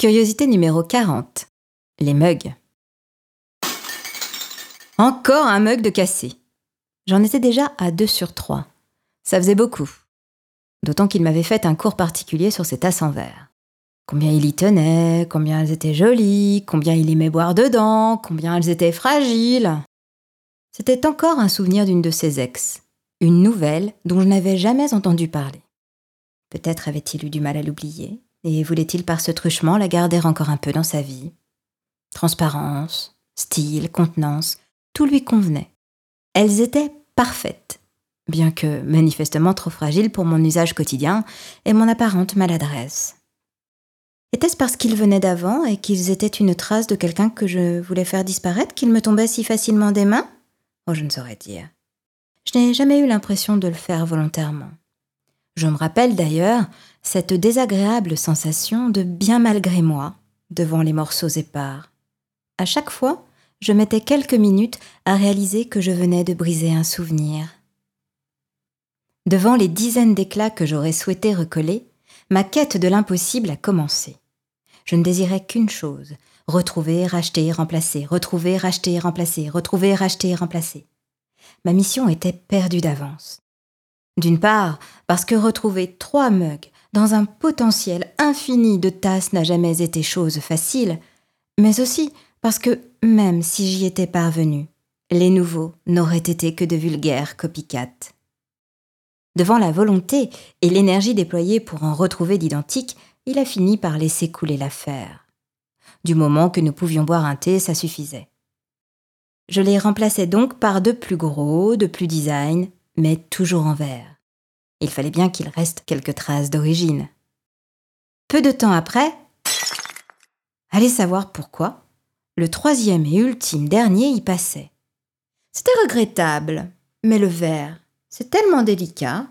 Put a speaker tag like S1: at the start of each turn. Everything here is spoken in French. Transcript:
S1: Curiosité numéro 40. Les mugs. Encore un mug de cassé. J'en étais déjà à 2 sur 3. Ça faisait beaucoup. D'autant qu'il m'avait fait un cours particulier sur ses tasses en verre. Combien il y tenait, combien elles étaient jolies, combien il aimait boire dedans, combien elles étaient fragiles. C'était encore un souvenir d'une de ses ex, une nouvelle dont je n'avais jamais entendu parler. Peut-être avait-il eu du mal à l'oublier, et voulait-il par ce truchement la garder encore un peu dans sa vie? Transparence, style, contenance, tout lui convenait. Elles étaient parfaites, bien que manifestement trop fragiles pour mon usage quotidien et mon apparente maladresse. Était-ce parce qu'ils venaient d'avant et qu'ils étaient une trace de quelqu'un que je voulais faire disparaître qu'ils me tombaient si facilement des mains? Oh, je ne saurais dire. Je n'ai jamais eu l'impression de le faire volontairement. Je me rappelle d'ailleurs cette désagréable sensation de bien malgré moi devant les morceaux épars. À chaque fois, je mettais quelques minutes à réaliser que je venais de briser un souvenir. Devant les dizaines d'éclats que j'aurais souhaité recoller, ma quête de l'impossible a commencé. Je ne désirais qu'une chose, retrouver, racheter, remplacer, retrouver, racheter, remplacer, retrouver, racheter, remplacer. Ma mission était perdue d'avance. D'une part, parce que retrouver trois mugs dans un potentiel infini de tasses n'a jamais été chose facile, mais aussi parce que, même si j'y étais parvenu, les nouveaux n'auraient été que de vulgaires copycats. Devant la volonté et l'énergie déployée pour en retrouver d'identiques, il a fini par laisser couler l'affaire. Du moment que nous pouvions boire un thé, ça suffisait. Je les remplaçais donc par de plus gros, de plus design, mais toujours en verre. Il fallait bien qu'il reste quelques traces d'origine. Peu de temps après, allez savoir pourquoi, le troisième et ultime dernier y passait. C'était regrettable, mais le verre, c'est tellement délicat